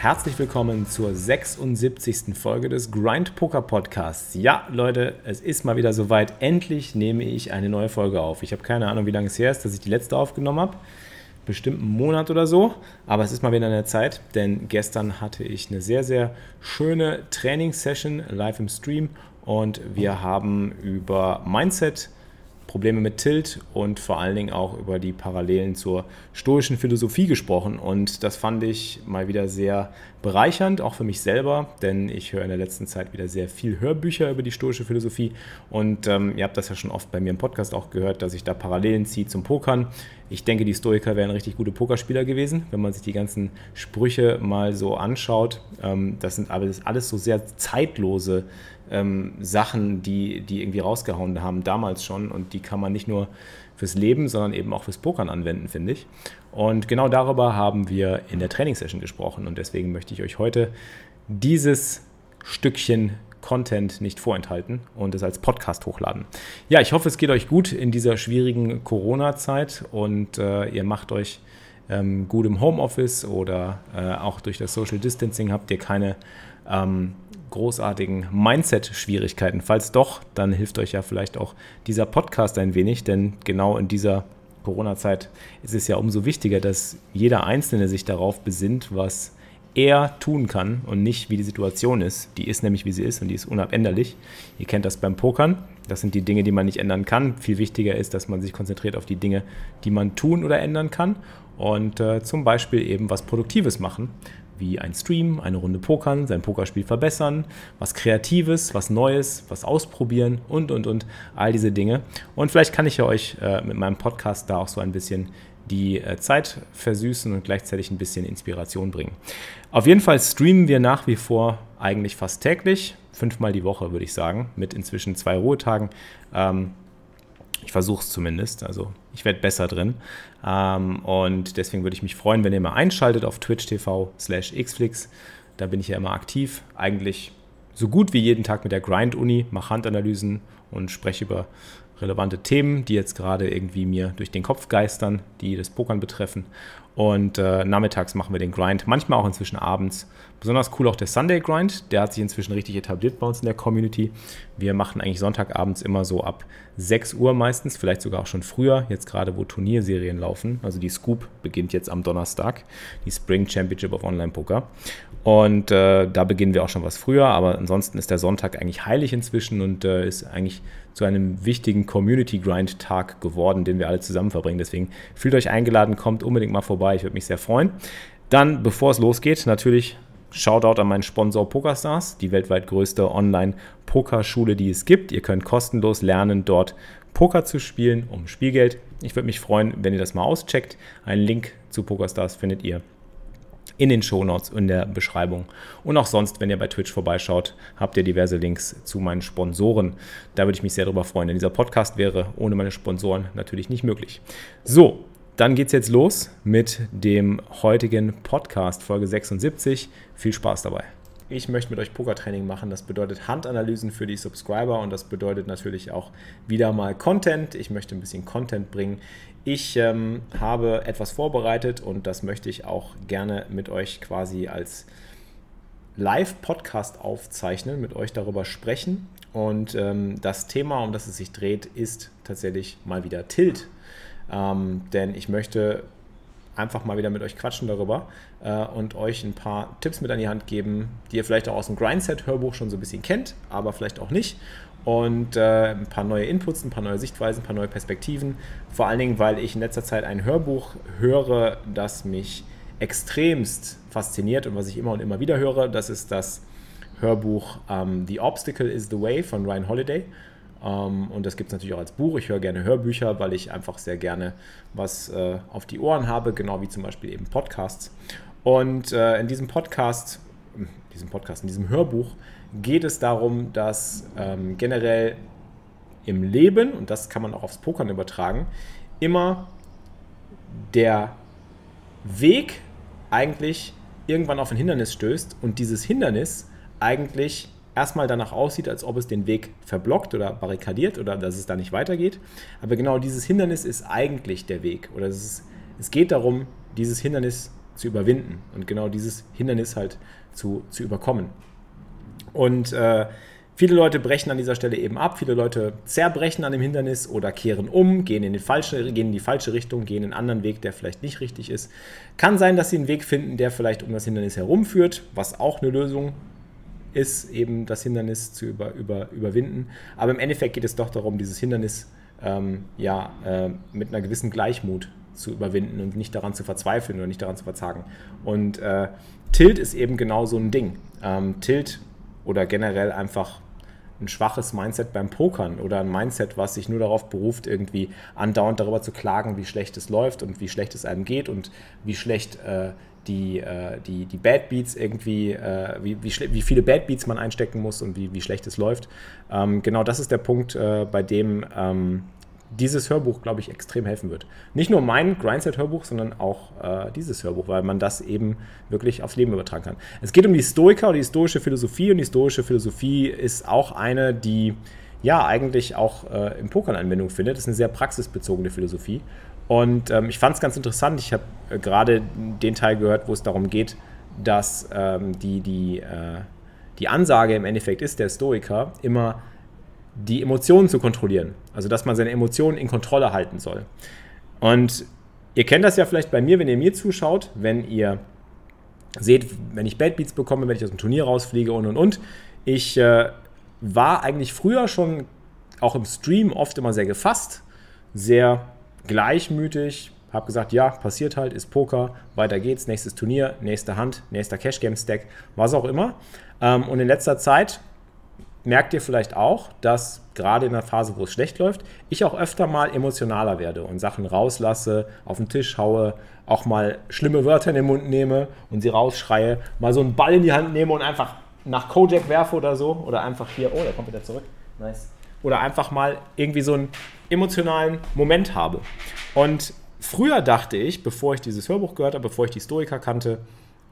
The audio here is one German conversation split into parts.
Herzlich willkommen zur 76. Folge des Grind Poker Podcasts. Ja, Leute, es ist mal wieder soweit. Endlich nehme ich eine neue Folge auf. Ich habe keine Ahnung, wie lange es her ist, dass ich die letzte aufgenommen habe. Bestimmt einen Monat oder so. Aber es ist mal wieder an der Zeit, denn gestern hatte ich eine sehr, sehr schöne Trainingssession live im Stream und wir haben über Mindset Probleme mit Tilt und vor allen Dingen auch über die Parallelen zur stoischen Philosophie gesprochen. Und das fand ich mal wieder sehr bereichernd, auch für mich selber, denn ich höre in der letzten Zeit wieder sehr viel Hörbücher über die stoische Philosophie. Und ähm, ihr habt das ja schon oft bei mir im Podcast auch gehört, dass ich da Parallelen ziehe zum Pokern. Ich denke, die Stoiker wären richtig gute Pokerspieler gewesen, wenn man sich die ganzen Sprüche mal so anschaut. Ähm, das sind alles, alles so sehr zeitlose ähm, Sachen, die, die irgendwie rausgehauen haben, damals schon. Und die kann man nicht nur fürs Leben, sondern eben auch fürs Pokern anwenden, finde ich. Und genau darüber haben wir in der Trainingssession gesprochen. Und deswegen möchte ich euch heute dieses Stückchen Content nicht vorenthalten und es als Podcast hochladen. Ja, ich hoffe, es geht euch gut in dieser schwierigen Corona-Zeit und äh, ihr macht euch ähm, gut im Homeoffice oder äh, auch durch das Social Distancing habt ihr keine ähm, großartigen Mindset-Schwierigkeiten. Falls doch, dann hilft euch ja vielleicht auch dieser Podcast ein wenig, denn genau in dieser Corona-Zeit ist es ja umso wichtiger, dass jeder Einzelne sich darauf besinnt, was er tun kann und nicht wie die Situation ist. Die ist nämlich wie sie ist und die ist unabänderlich. Ihr kennt das beim Pokern. Das sind die Dinge, die man nicht ändern kann. Viel wichtiger ist, dass man sich konzentriert auf die Dinge, die man tun oder ändern kann. Und äh, zum Beispiel eben was Produktives machen wie ein Stream, eine Runde Pokern, sein Pokerspiel verbessern, was Kreatives, was Neues, was ausprobieren und, und, und, all diese Dinge. Und vielleicht kann ich ja euch äh, mit meinem Podcast da auch so ein bisschen die äh, Zeit versüßen und gleichzeitig ein bisschen Inspiration bringen. Auf jeden Fall streamen wir nach wie vor eigentlich fast täglich, fünfmal die Woche würde ich sagen, mit inzwischen zwei Ruhetagen. Ähm, ich versuche es zumindest. Also ich werde besser drin. Ähm, und deswegen würde ich mich freuen, wenn ihr mal einschaltet auf Twitch TV slash Xflix. Da bin ich ja immer aktiv. Eigentlich so gut wie jeden Tag mit der Grind-Uni, mache Handanalysen und spreche über relevante Themen, die jetzt gerade irgendwie mir durch den Kopf geistern, die das Pokern betreffen. Und äh, nachmittags machen wir den Grind, manchmal auch inzwischen abends. Besonders cool auch der Sunday Grind, der hat sich inzwischen richtig etabliert bei uns in der Community. Wir machen eigentlich Sonntagabends immer so ab 6 Uhr meistens, vielleicht sogar auch schon früher, jetzt gerade wo Turnierserien laufen. Also die Scoop beginnt jetzt am Donnerstag, die Spring Championship of Online Poker. Und äh, da beginnen wir auch schon was früher, aber ansonsten ist der Sonntag eigentlich heilig inzwischen und äh, ist eigentlich zu einem wichtigen Community Grind Tag geworden, den wir alle zusammen verbringen. Deswegen fühlt euch eingeladen, kommt unbedingt mal vorbei, ich würde mich sehr freuen. Dann, bevor es losgeht, natürlich Shoutout an meinen Sponsor PokerStars, die weltweit größte Online-Pokerschule, die es gibt. Ihr könnt kostenlos lernen, dort Poker zu spielen um Spielgeld. Ich würde mich freuen, wenn ihr das mal auscheckt. Einen Link zu PokerStars findet ihr in den Shownotes in der Beschreibung. Und auch sonst, wenn ihr bei Twitch vorbeischaut, habt ihr diverse Links zu meinen Sponsoren. Da würde ich mich sehr darüber freuen, denn dieser Podcast wäre ohne meine Sponsoren natürlich nicht möglich. So, dann geht es jetzt los mit dem heutigen Podcast, Folge 76. Viel Spaß dabei. Ich möchte mit euch Pokertraining machen. Das bedeutet Handanalysen für die Subscriber und das bedeutet natürlich auch wieder mal Content. Ich möchte ein bisschen Content bringen. Ich ähm, habe etwas vorbereitet und das möchte ich auch gerne mit euch quasi als Live-Podcast aufzeichnen, mit euch darüber sprechen. Und ähm, das Thema, um das es sich dreht, ist tatsächlich mal wieder Tilt. Ähm, denn ich möchte einfach mal wieder mit euch quatschen darüber äh, und euch ein paar Tipps mit an die Hand geben, die ihr vielleicht auch aus dem Grindset-Hörbuch schon so ein bisschen kennt, aber vielleicht auch nicht. Und äh, ein paar neue Inputs, ein paar neue Sichtweisen, ein paar neue Perspektiven. Vor allen Dingen, weil ich in letzter Zeit ein Hörbuch höre, das mich extremst fasziniert und was ich immer und immer wieder höre. Das ist das Hörbuch ähm, The Obstacle is the Way von Ryan Holiday. Ähm, und das gibt es natürlich auch als Buch. Ich höre gerne Hörbücher, weil ich einfach sehr gerne was äh, auf die Ohren habe, genau wie zum Beispiel eben Podcasts. Und äh, in diesem Podcast, in diesem Podcast, in diesem Hörbuch geht es darum, dass ähm, generell im Leben, und das kann man auch aufs Pokern übertragen, immer der Weg eigentlich irgendwann auf ein Hindernis stößt und dieses Hindernis eigentlich erstmal danach aussieht, als ob es den Weg verblockt oder barrikadiert oder dass es da nicht weitergeht. Aber genau dieses Hindernis ist eigentlich der Weg. Oder es, ist, es geht darum, dieses Hindernis zu überwinden und genau dieses Hindernis halt zu, zu überkommen. Und äh, viele Leute brechen an dieser Stelle eben ab, viele Leute zerbrechen an dem Hindernis oder kehren um, gehen in, die falsche, gehen in die falsche Richtung, gehen einen anderen Weg, der vielleicht nicht richtig ist. Kann sein, dass sie einen Weg finden, der vielleicht um das Hindernis herumführt, was auch eine Lösung ist, eben das Hindernis zu über, über, überwinden. Aber im Endeffekt geht es doch darum, dieses Hindernis ähm, ja, äh, mit einer gewissen Gleichmut zu überwinden und nicht daran zu verzweifeln oder nicht daran zu verzagen. Und äh, Tilt ist eben genau so ein Ding. Ähm, Tilt oder generell einfach ein schwaches Mindset beim Pokern oder ein Mindset, was sich nur darauf beruft, irgendwie andauernd darüber zu klagen, wie schlecht es läuft und wie schlecht es einem geht und wie schlecht äh, die, äh, die, die Bad Beats irgendwie, äh, wie, wie, wie, viele Bad Beats man einstecken muss und wie, wie schlecht es läuft. Ähm, genau das ist der Punkt, äh, bei dem ähm, dieses Hörbuch, glaube ich, extrem helfen wird. Nicht nur mein Grindset-Hörbuch, sondern auch äh, dieses Hörbuch, weil man das eben wirklich aufs Leben übertragen kann. Es geht um die Stoiker oder die stoische Philosophie und die stoische Philosophie ist auch eine, die ja eigentlich auch äh, im Pokern Anwendung findet. Das ist eine sehr praxisbezogene Philosophie. Und ähm, ich fand es ganz interessant. Ich habe äh, gerade den Teil gehört, wo es darum geht, dass ähm, die, die, äh, die Ansage im Endeffekt ist, der Stoiker, immer die Emotionen zu kontrollieren. Also, dass man seine Emotionen in Kontrolle halten soll. Und ihr kennt das ja vielleicht bei mir, wenn ihr mir zuschaut, wenn ihr seht, wenn ich Bad Beats bekomme, wenn ich aus dem Turnier rausfliege und und und. Ich äh, war eigentlich früher schon auch im Stream oft immer sehr gefasst, sehr gleichmütig, habe gesagt, ja, passiert halt, ist Poker, weiter geht's, nächstes Turnier, nächste Hand, nächster Cash Game Stack, was auch immer. Ähm, und in letzter Zeit merkt ihr vielleicht auch, dass gerade in der Phase, wo es schlecht läuft, ich auch öfter mal emotionaler werde und Sachen rauslasse, auf den Tisch haue, auch mal schlimme Wörter in den Mund nehme und sie rausschreie, mal so einen Ball in die Hand nehme und einfach nach Kojak werfe oder so oder einfach hier, oh, der kommt wieder zurück, nice. Oder einfach mal irgendwie so einen emotionalen Moment habe. Und früher dachte ich, bevor ich dieses Hörbuch gehört habe, bevor ich die Stoiker kannte,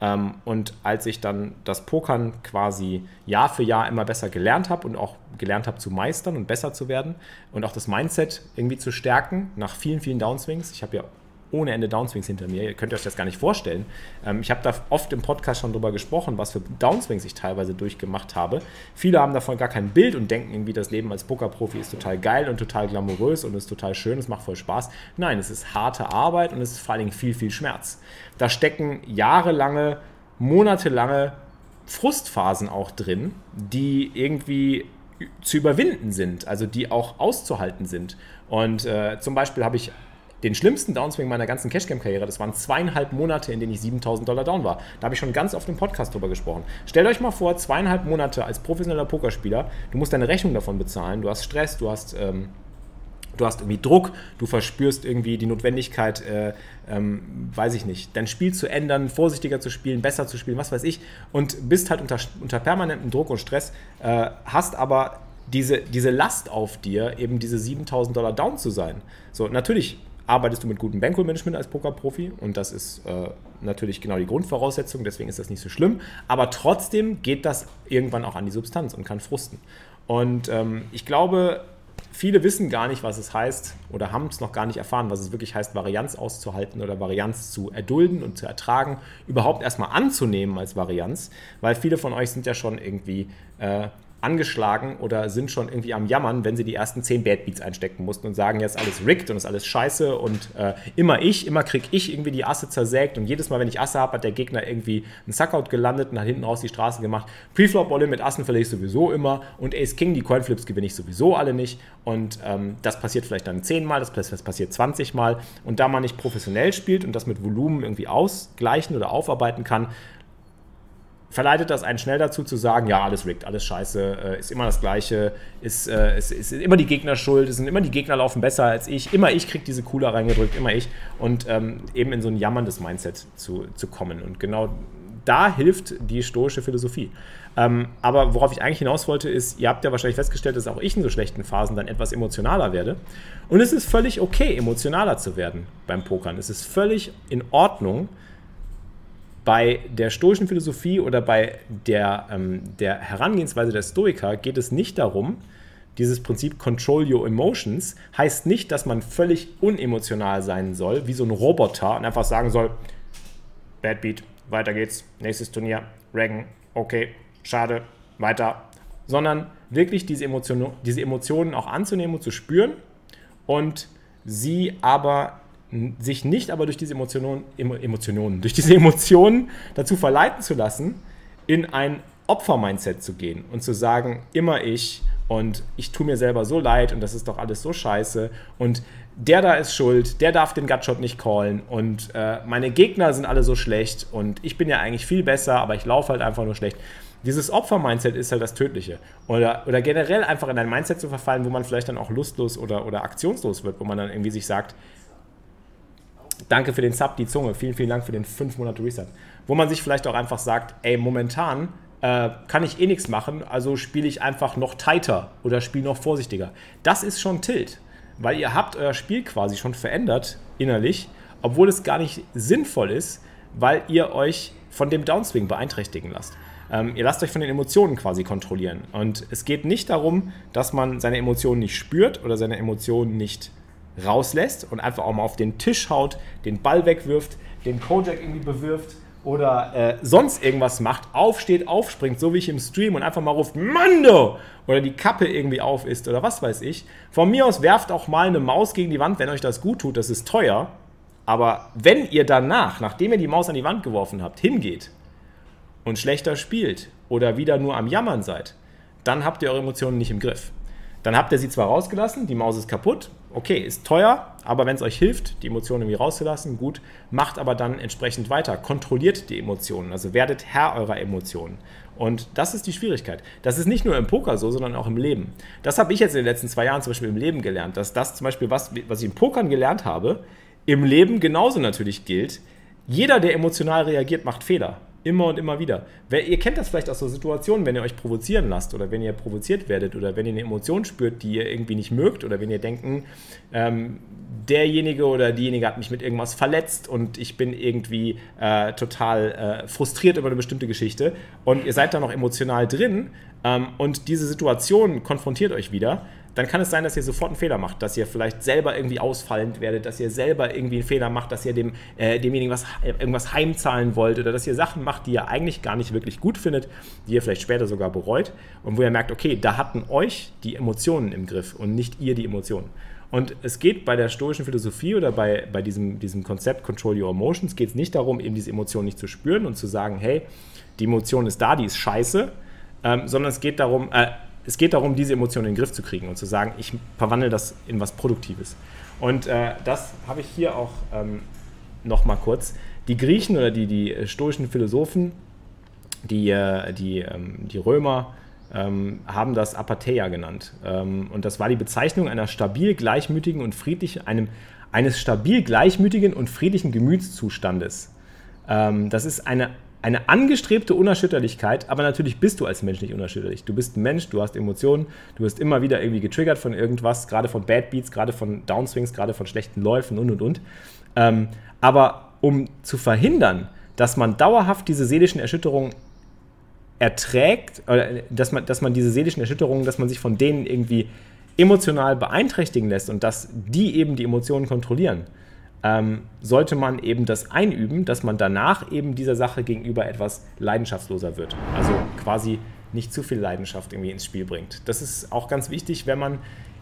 ähm, und als ich dann das Pokern quasi Jahr für Jahr immer besser gelernt habe und auch gelernt habe zu meistern und besser zu werden und auch das Mindset irgendwie zu stärken nach vielen, vielen Downswings. Ich habe ja ohne Ende Downswings hinter mir. Ihr könnt euch das gar nicht vorstellen. Ähm, ich habe da oft im Podcast schon drüber gesprochen, was für Downswings ich teilweise durchgemacht habe. Viele haben davon gar kein Bild und denken irgendwie, das Leben als Pokerprofi ist total geil und total glamourös und ist total schön, es macht voll Spaß. Nein, es ist harte Arbeit und es ist vor allen Dingen viel, viel Schmerz. Da stecken jahrelange, monatelange Frustphasen auch drin, die irgendwie zu überwinden sind, also die auch auszuhalten sind. Und äh, zum Beispiel habe ich den schlimmsten Downswing meiner ganzen Cashcam-Karriere. Das waren zweieinhalb Monate, in denen ich 7000 Dollar down war. Da habe ich schon ganz oft im Podcast drüber gesprochen. Stellt euch mal vor, zweieinhalb Monate als professioneller Pokerspieler, du musst deine Rechnung davon bezahlen, du hast Stress, du hast. Ähm, du hast irgendwie Druck, du verspürst irgendwie die Notwendigkeit, äh, ähm, weiß ich nicht, dein Spiel zu ändern, vorsichtiger zu spielen, besser zu spielen, was weiß ich, und bist halt unter, unter permanentem Druck und Stress, äh, hast aber diese, diese Last auf dir, eben diese 7000 Dollar down zu sein. So, natürlich arbeitest du mit gutem Bankroll-Management als Pokerprofi und das ist äh, natürlich genau die Grundvoraussetzung, deswegen ist das nicht so schlimm. Aber trotzdem geht das irgendwann auch an die Substanz und kann frusten. Und ähm, ich glaube, viele wissen gar nicht, was es heißt oder haben es noch gar nicht erfahren, was es wirklich heißt, Varianz auszuhalten oder Varianz zu erdulden und zu ertragen, überhaupt erstmal anzunehmen als Varianz, weil viele von euch sind ja schon irgendwie äh, angeschlagen oder sind schon irgendwie am Jammern, wenn sie die ersten 10 Bad Beats einstecken mussten und sagen, jetzt alles rigged und ist alles scheiße und äh, immer ich, immer krieg ich irgendwie die Asse zersägt und jedes Mal, wenn ich Asse habe, hat der Gegner irgendwie einen Suckout gelandet und hat hinten raus die Straße gemacht. Preflop-Bolle mit Assen verliere ich sowieso immer und Ace King, die Coinflips gewinne ich sowieso alle nicht und ähm, das passiert vielleicht dann 10 Mal, das passiert 20 Mal und da man nicht professionell spielt und das mit Volumen irgendwie ausgleichen oder aufarbeiten kann, verleitet das einen schnell dazu zu sagen, ja, alles rigged, alles scheiße, äh, ist immer das Gleiche, ist, äh, ist, ist immer die Gegner schuld, sind immer die Gegner laufen besser als ich, immer ich kriege diese Cooler reingedrückt, immer ich. Und ähm, eben in so ein jammerndes Mindset zu, zu kommen. Und genau da hilft die stoische Philosophie. Ähm, aber worauf ich eigentlich hinaus wollte, ist, ihr habt ja wahrscheinlich festgestellt, dass auch ich in so schlechten Phasen dann etwas emotionaler werde. Und es ist völlig okay, emotionaler zu werden beim Pokern. Es ist völlig in Ordnung, bei der stoischen Philosophie oder bei der, ähm, der Herangehensweise der Stoiker geht es nicht darum, dieses Prinzip Control Your Emotions heißt nicht, dass man völlig unemotional sein soll, wie so ein Roboter und einfach sagen soll, Bad Beat, weiter geht's, nächstes Turnier, Regan, okay, schade, weiter. Sondern wirklich diese, Emotion, diese Emotionen auch anzunehmen und zu spüren und sie aber sich nicht aber durch diese Emotionen, Emotionen, durch diese Emotionen dazu verleiten zu lassen, in ein Opfer-Mindset zu gehen und zu sagen, immer ich und ich tue mir selber so leid und das ist doch alles so scheiße und der da ist schuld, der darf den Gutshot nicht callen und äh, meine Gegner sind alle so schlecht und ich bin ja eigentlich viel besser, aber ich laufe halt einfach nur schlecht. Dieses Opfer-Mindset ist halt das Tödliche. Oder, oder generell einfach in ein Mindset zu verfallen, wo man vielleicht dann auch lustlos oder, oder aktionslos wird, wo man dann irgendwie sich sagt, danke für den Sub, die Zunge, vielen, vielen Dank für den 5 Monate Reset. Wo man sich vielleicht auch einfach sagt, ey, momentan äh, kann ich eh nichts machen, also spiele ich einfach noch tighter oder spiele noch vorsichtiger. Das ist schon Tilt, weil ihr habt euer Spiel quasi schon verändert innerlich, obwohl es gar nicht sinnvoll ist, weil ihr euch von dem Downswing beeinträchtigen lasst. Ähm, ihr lasst euch von den Emotionen quasi kontrollieren. Und es geht nicht darum, dass man seine Emotionen nicht spürt oder seine Emotionen nicht rauslässt und einfach auch mal auf den Tisch haut, den Ball wegwirft, den Kojak irgendwie bewirft oder äh, sonst irgendwas macht, aufsteht, aufspringt, so wie ich im Stream und einfach mal ruft, Mando! Oder die Kappe irgendwie auf ist oder was weiß ich. Von mir aus werft auch mal eine Maus gegen die Wand, wenn euch das gut tut, das ist teuer. Aber wenn ihr danach, nachdem ihr die Maus an die Wand geworfen habt, hingeht und schlechter spielt oder wieder nur am Jammern seid, dann habt ihr eure Emotionen nicht im Griff. Dann habt ihr sie zwar rausgelassen, die Maus ist kaputt, okay, ist teuer, aber wenn es euch hilft, die Emotionen irgendwie rauszulassen, gut, macht aber dann entsprechend weiter, kontrolliert die Emotionen, also werdet Herr eurer Emotionen. Und das ist die Schwierigkeit. Das ist nicht nur im Poker so, sondern auch im Leben. Das habe ich jetzt in den letzten zwei Jahren zum Beispiel im Leben gelernt, dass das zum Beispiel, was, was ich im Pokern gelernt habe, im Leben genauso natürlich gilt. Jeder, der emotional reagiert, macht Fehler. Immer und immer wieder. Ihr kennt das vielleicht aus so Situationen, wenn ihr euch provozieren lasst oder wenn ihr provoziert werdet oder wenn ihr eine Emotion spürt, die ihr irgendwie nicht mögt oder wenn ihr denken, ähm, derjenige oder diejenige hat mich mit irgendwas verletzt und ich bin irgendwie äh, total äh, frustriert über eine bestimmte Geschichte und ihr seid da noch emotional drin ähm, und diese Situation konfrontiert euch wieder, dann kann es sein, dass ihr sofort einen Fehler macht, dass ihr vielleicht selber irgendwie ausfallend werdet, dass ihr selber irgendwie einen Fehler macht, dass ihr dem, äh, demjenigen was, äh, irgendwas heimzahlen wollt oder dass ihr Sachen macht, die ihr eigentlich gar nicht wirklich gut findet, die ihr vielleicht später sogar bereut und wo ihr merkt, okay, da hatten euch die Emotionen im Griff und nicht ihr die Emotionen. Und es geht bei der stoischen Philosophie oder bei, bei diesem, diesem Konzept Control Your Emotions, geht es nicht darum, eben diese Emotion nicht zu spüren und zu sagen, hey, die Emotion ist da, die ist scheiße, ähm, sondern es geht darum, äh, es geht darum, diese Emotionen in den Griff zu kriegen und zu sagen, ich verwandle das in was Produktives. Und äh, das habe ich hier auch ähm, nochmal kurz. Die Griechen oder die, die äh, stoischen Philosophen, die, äh, die, ähm, die Römer, ähm, haben das Apatheia genannt. Ähm, und das war die Bezeichnung einer stabil gleichmütigen und friedlichen, einem, eines stabil gleichmütigen und friedlichen Gemütszustandes. Ähm, das ist eine eine angestrebte Unerschütterlichkeit, aber natürlich bist du als Mensch nicht unerschütterlich. Du bist ein Mensch, du hast Emotionen, du wirst immer wieder irgendwie getriggert von irgendwas, gerade von Bad Beats, gerade von Downswings, gerade von schlechten Läufen und und und. Ähm, aber um zu verhindern, dass man dauerhaft diese seelischen Erschütterungen erträgt, oder dass man, dass man diese seelischen Erschütterungen, dass man sich von denen irgendwie emotional beeinträchtigen lässt und dass die eben die Emotionen kontrollieren, ähm, sollte man eben das einüben, dass man danach eben dieser Sache gegenüber etwas leidenschaftsloser wird. Also quasi nicht zu viel Leidenschaft irgendwie ins Spiel bringt. Das ist auch ganz wichtig, wenn man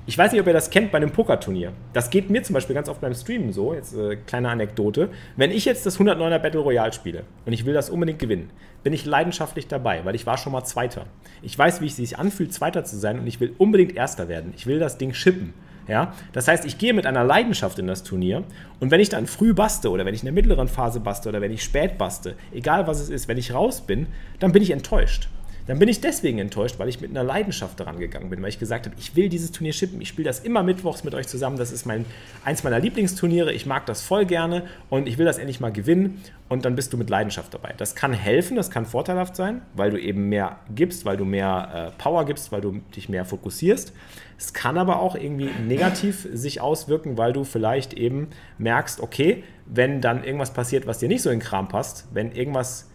ich weiß nicht, ob ihr das kennt bei einem Pokerturnier. Das geht mir zum Beispiel ganz oft beim Streamen so. Jetzt äh, kleine Anekdote. Wenn ich jetzt das 109er Battle Royale spiele und ich will das unbedingt gewinnen, bin ich leidenschaftlich dabei, weil ich war schon mal Zweiter. Ich weiß, wie es sich anfühlt, Zweiter zu sein und ich will unbedingt Erster werden. Ich will das Ding schippen. Ja? Das heißt, ich gehe mit einer Leidenschaft in das Turnier und wenn ich dann früh baste oder wenn ich in der mittleren Phase baste oder wenn ich spät baste, egal was es ist, wenn ich raus bin, dann bin ich enttäuscht dann bin ich deswegen enttäuscht, weil ich mit einer Leidenschaft daran gegangen bin, weil ich gesagt habe, ich will dieses Turnier schippen, ich spiele das immer mittwochs mit euch zusammen, das ist mein, eins meiner Lieblingsturniere, ich mag das voll gerne und ich will das endlich mal gewinnen und dann bist du mit Leidenschaft dabei. Das kann helfen, das kann vorteilhaft sein, weil du eben mehr gibst, weil du mehr äh, Power gibst, weil du dich mehr fokussierst. Es kann aber auch irgendwie negativ sich auswirken, weil du vielleicht eben merkst, okay, wenn dann irgendwas passiert, was dir nicht so in den Kram passt, wenn irgendwas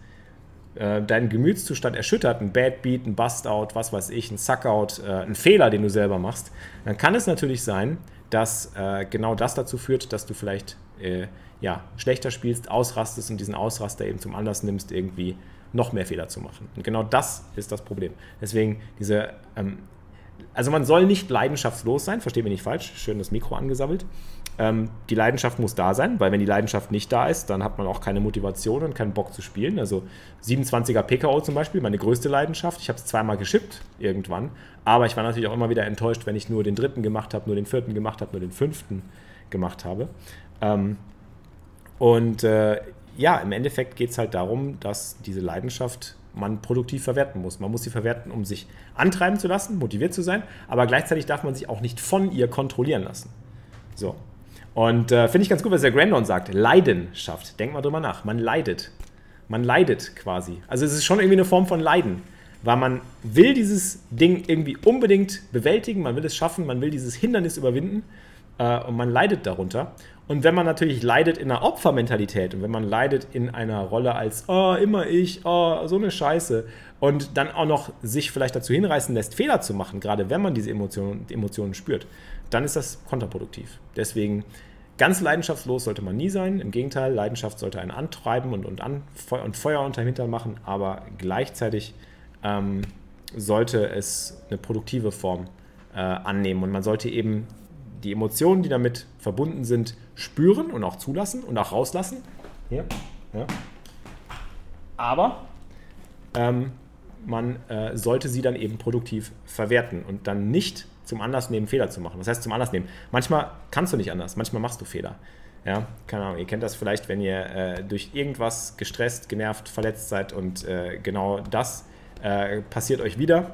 äh, deinen Gemütszustand erschüttert, ein Bad Beat, ein Bust-Out, was weiß ich, ein Suck-Out, äh, ein Fehler, den du selber machst, dann kann es natürlich sein, dass äh, genau das dazu führt, dass du vielleicht äh, ja, schlechter spielst, ausrastest und diesen Ausraster eben zum Anlass nimmst, irgendwie noch mehr Fehler zu machen. Und genau das ist das Problem. Deswegen diese, ähm, also man soll nicht leidenschaftslos sein, verstehe mich nicht falsch, schön das Mikro angesammelt. Ähm, die Leidenschaft muss da sein, weil wenn die Leidenschaft nicht da ist, dann hat man auch keine Motivation und keinen Bock zu spielen. Also 27er PKO zum Beispiel, meine größte Leidenschaft. Ich habe es zweimal geschippt irgendwann, aber ich war natürlich auch immer wieder enttäuscht, wenn ich nur den dritten gemacht habe, nur den vierten gemacht habe, nur den fünften gemacht habe. Ähm, und äh, ja, im Endeffekt geht es halt darum, dass diese Leidenschaft man produktiv verwerten muss. Man muss sie verwerten, um sich antreiben zu lassen, motiviert zu sein, aber gleichzeitig darf man sich auch nicht von ihr kontrollieren lassen. So. Und äh, finde ich ganz gut, was der Grandon sagt. Leidenschaft. Denk mal drüber nach. Man leidet. Man leidet quasi. Also es ist schon irgendwie eine Form von Leiden. Weil man will dieses Ding irgendwie unbedingt bewältigen, man will es schaffen, man will dieses Hindernis überwinden äh, und man leidet darunter. Und wenn man natürlich leidet in einer Opfermentalität und wenn man leidet in einer Rolle als, oh, immer ich, oh, so eine Scheiße, und dann auch noch sich vielleicht dazu hinreißen lässt, Fehler zu machen, gerade wenn man diese Emotionen, Emotionen spürt, dann ist das kontraproduktiv. Deswegen ganz leidenschaftslos sollte man nie sein. Im Gegenteil, Leidenschaft sollte einen antreiben und, und, an, und Feuer unterm Hintern machen, aber gleichzeitig ähm, sollte es eine produktive Form äh, annehmen und man sollte eben die Emotionen, die damit verbunden sind, spüren und auch zulassen und auch rauslassen. Hier, ja. Aber ähm, man äh, sollte sie dann eben produktiv verwerten und dann nicht zum Anlass nehmen, Fehler zu machen. Was heißt zum Anlass nehmen? Manchmal kannst du nicht anders, manchmal machst du Fehler. Ja, keine Ahnung, ihr kennt das vielleicht, wenn ihr äh, durch irgendwas gestresst, genervt, verletzt seid und äh, genau das äh, passiert euch wieder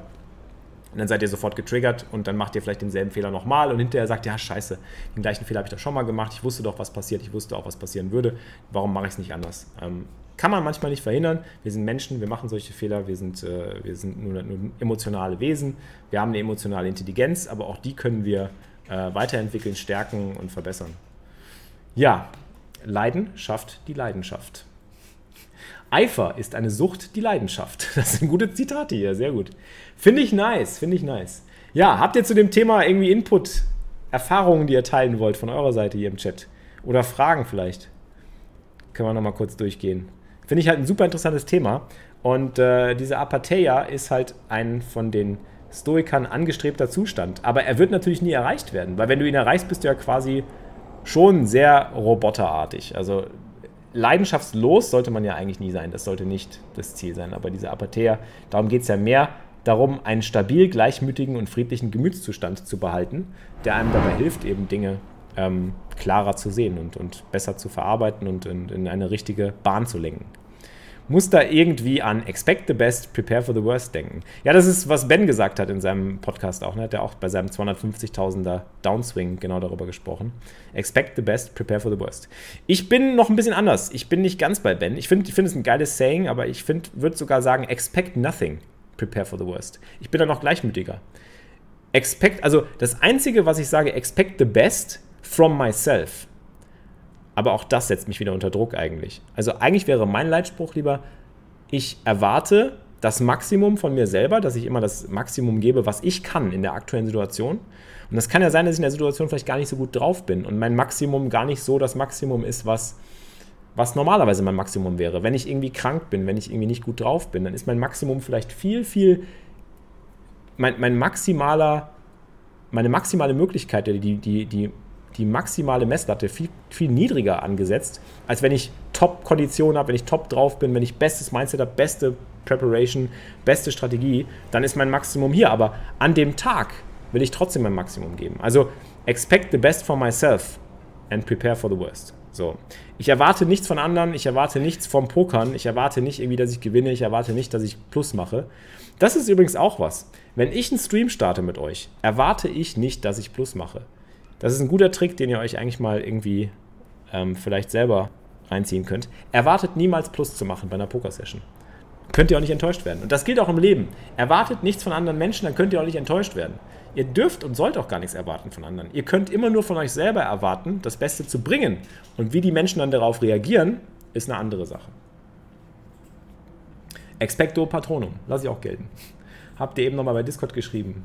und dann seid ihr sofort getriggert und dann macht ihr vielleicht denselben Fehler nochmal und hinterher sagt, ja, scheiße, den gleichen Fehler habe ich doch schon mal gemacht, ich wusste doch, was passiert, ich wusste auch, was passieren würde, warum mache ich es nicht anders? Ähm, kann man manchmal nicht verhindern. Wir sind Menschen, wir machen solche Fehler, wir sind, äh, wir sind nur, nur, emotionale Wesen, wir haben eine emotionale Intelligenz, aber auch die können wir äh, weiterentwickeln, stärken und verbessern. Ja, Leiden schafft die Leidenschaft. Eifer ist eine Sucht, die Leidenschaft. Das sind gute Zitate hier, sehr gut. Finde ich nice, finde ich nice. Ja, habt ihr zu dem Thema irgendwie Input, Erfahrungen, die ihr teilen wollt von eurer Seite hier im Chat? Oder Fragen vielleicht? Können wir nochmal kurz durchgehen. Finde ich halt ein super interessantes Thema. Und äh, diese Apatheia ist halt ein von den Stoikern angestrebter Zustand. Aber er wird natürlich nie erreicht werden, weil wenn du ihn erreichst, bist du ja quasi schon sehr roboterartig. Also leidenschaftslos sollte man ja eigentlich nie sein. Das sollte nicht das Ziel sein. Aber diese Apatheia, darum geht es ja mehr darum, einen stabil, gleichmütigen und friedlichen Gemütszustand zu behalten, der einem dabei hilft, eben Dinge ähm, klarer zu sehen und, und besser zu verarbeiten und in, in eine richtige Bahn zu lenken muss da irgendwie an Expect the Best, Prepare for the Worst denken. Ja, das ist, was Ben gesagt hat in seinem Podcast auch. Ne? Hat er auch bei seinem 250.000er Downswing genau darüber gesprochen. Expect the Best, Prepare for the Worst. Ich bin noch ein bisschen anders. Ich bin nicht ganz bei Ben. Ich finde ich find es ein geiles Saying, aber ich würde sogar sagen, Expect nothing, Prepare for the Worst. Ich bin da noch gleichmütiger. Expect, also das Einzige, was ich sage, expect the best from myself. Aber auch das setzt mich wieder unter Druck eigentlich. Also eigentlich wäre mein Leitspruch lieber, ich erwarte das Maximum von mir selber, dass ich immer das Maximum gebe, was ich kann in der aktuellen Situation. Und das kann ja sein, dass ich in der Situation vielleicht gar nicht so gut drauf bin und mein Maximum gar nicht so das Maximum ist, was, was normalerweise mein Maximum wäre. Wenn ich irgendwie krank bin, wenn ich irgendwie nicht gut drauf bin, dann ist mein Maximum vielleicht viel, viel, mein, mein maximaler, meine maximale Möglichkeit, die, die, die die maximale Messlatte viel, viel niedriger angesetzt, als wenn ich Top-Konditionen habe, wenn ich top drauf bin, wenn ich bestes Mindset habe, beste Preparation, beste Strategie, dann ist mein Maximum hier. Aber an dem Tag will ich trotzdem mein Maximum geben. Also expect the best for myself and prepare for the worst. So. Ich erwarte nichts von anderen, ich erwarte nichts vom Pokern, ich erwarte nicht irgendwie, dass ich gewinne, ich erwarte nicht, dass ich Plus mache. Das ist übrigens auch was. Wenn ich einen Stream starte mit euch, erwarte ich nicht, dass ich Plus mache. Das ist ein guter Trick, den ihr euch eigentlich mal irgendwie ähm, vielleicht selber reinziehen könnt. Erwartet niemals Plus zu machen bei einer Poker-Session. Könnt ihr auch nicht enttäuscht werden. Und das gilt auch im Leben. Erwartet nichts von anderen Menschen, dann könnt ihr auch nicht enttäuscht werden. Ihr dürft und sollt auch gar nichts erwarten von anderen. Ihr könnt immer nur von euch selber erwarten, das Beste zu bringen. Und wie die Menschen dann darauf reagieren, ist eine andere Sache. Expecto Patronum, lasse ich auch gelten. Habt ihr eben nochmal bei Discord geschrieben.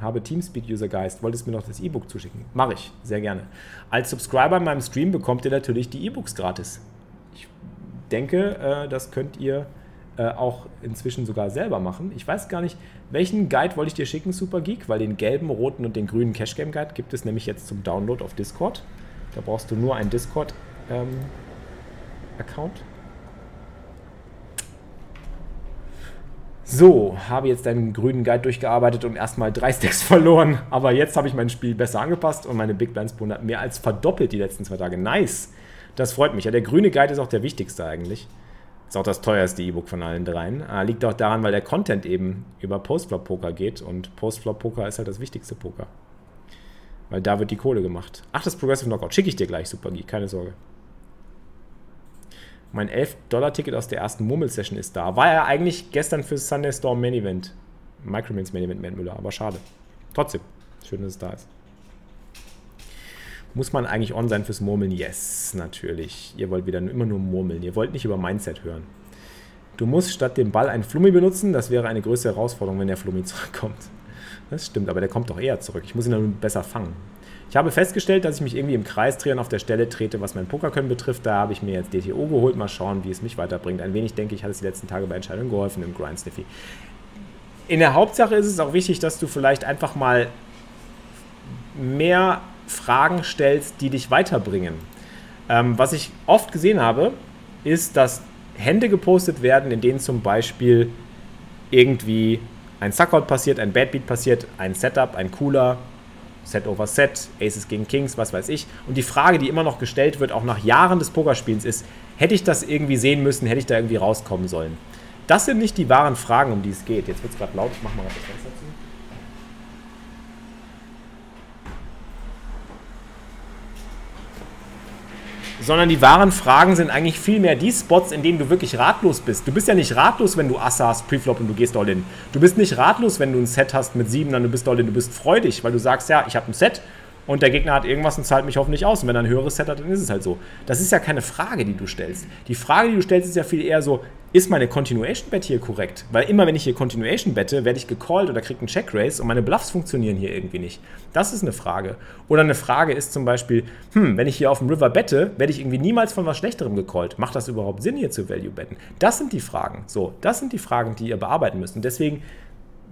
Habe Teamspeak-User-Geist, wolltest mir noch das E-Book zuschicken. Mache ich, sehr gerne. Als Subscriber in meinem Stream bekommt ihr natürlich die E-Books gratis. Ich denke, äh, das könnt ihr äh, auch inzwischen sogar selber machen. Ich weiß gar nicht, welchen Guide wollte ich dir schicken, Super Geek, weil den gelben, roten und den grünen Cash Game Guide gibt es nämlich jetzt zum Download auf Discord. Da brauchst du nur einen Discord-Account. Ähm, So, habe jetzt deinen grünen Guide durchgearbeitet und erstmal drei Stacks verloren. Aber jetzt habe ich mein Spiel besser angepasst und meine Big Blinds Bund hat mehr als verdoppelt die letzten zwei Tage. Nice! Das freut mich. Ja, der grüne Guide ist auch der wichtigste eigentlich. Ist auch das teuerste E-Book von allen dreien. Äh, liegt auch daran, weil der Content eben über Postflop-Poker geht und Postflop-Poker ist halt das wichtigste Poker. Weil da wird die Kohle gemacht. Ach, das Progressive Knockout. Schicke ich dir gleich, Super Geek, keine Sorge. Mein 11-Dollar-Ticket aus der ersten Murmel-Session ist da. War ja eigentlich gestern fürs Sunday Storm Main Event. Micromins Main Event, Matt Müller, aber schade. Trotzdem, schön, dass es da ist. Muss man eigentlich on sein fürs Murmeln? Yes, natürlich. Ihr wollt wieder immer nur murmeln. Ihr wollt nicht über Mindset hören. Du musst statt dem Ball einen Flummi benutzen. Das wäre eine größere Herausforderung, wenn der Flummi zurückkommt. Das stimmt, aber der kommt doch eher zurück. Ich muss ihn dann besser fangen. Ich habe festgestellt, dass ich mich irgendwie im Kreis drehe und auf der Stelle trete, was mein Pokerkönnen betrifft. Da habe ich mir jetzt DTO geholt. Mal schauen, wie es mich weiterbringt. Ein wenig, denke ich, hat es die letzten Tage bei Entscheidungen geholfen im Grind Sniffy. In der Hauptsache ist es auch wichtig, dass du vielleicht einfach mal mehr Fragen stellst, die dich weiterbringen. Ähm, was ich oft gesehen habe, ist, dass Hände gepostet werden, in denen zum Beispiel irgendwie ein Suckout passiert, ein Badbeat passiert, ein Setup, ein Cooler, Set over Set, Aces gegen Kings, was weiß ich. Und die Frage, die immer noch gestellt wird, auch nach Jahren des Pokerspiels, ist, hätte ich das irgendwie sehen müssen, hätte ich da irgendwie rauskommen sollen? Das sind nicht die wahren Fragen, um die es geht. Jetzt wird es gerade laut, ich mache mal das Fenster zu. Sondern die wahren Fragen sind eigentlich vielmehr die Spots, in denen du wirklich ratlos bist. Du bist ja nicht ratlos, wenn du Asse hast, Preflop und du gehst all in. Du bist nicht ratlos, wenn du ein Set hast mit sieben, dann du bist all in. Du bist freudig, weil du sagst, ja, ich habe ein Set und der Gegner hat irgendwas und zahlt mich hoffentlich aus. Und wenn er ein höheres Set hat, dann ist es halt so. Das ist ja keine Frage, die du stellst. Die Frage, die du stellst, ist ja viel eher so, ist meine Continuation Bet hier korrekt? Weil immer, wenn ich hier Continuation bette, werde ich gecallt oder kriege einen Check Race und meine Bluffs funktionieren hier irgendwie nicht. Das ist eine Frage. Oder eine Frage ist zum Beispiel, hm, wenn ich hier auf dem River bette, werde ich irgendwie niemals von was Schlechterem gecallt. Macht das überhaupt Sinn, hier zu Value betten? Das sind die Fragen. So, das sind die Fragen, die ihr bearbeiten müsst. Und deswegen,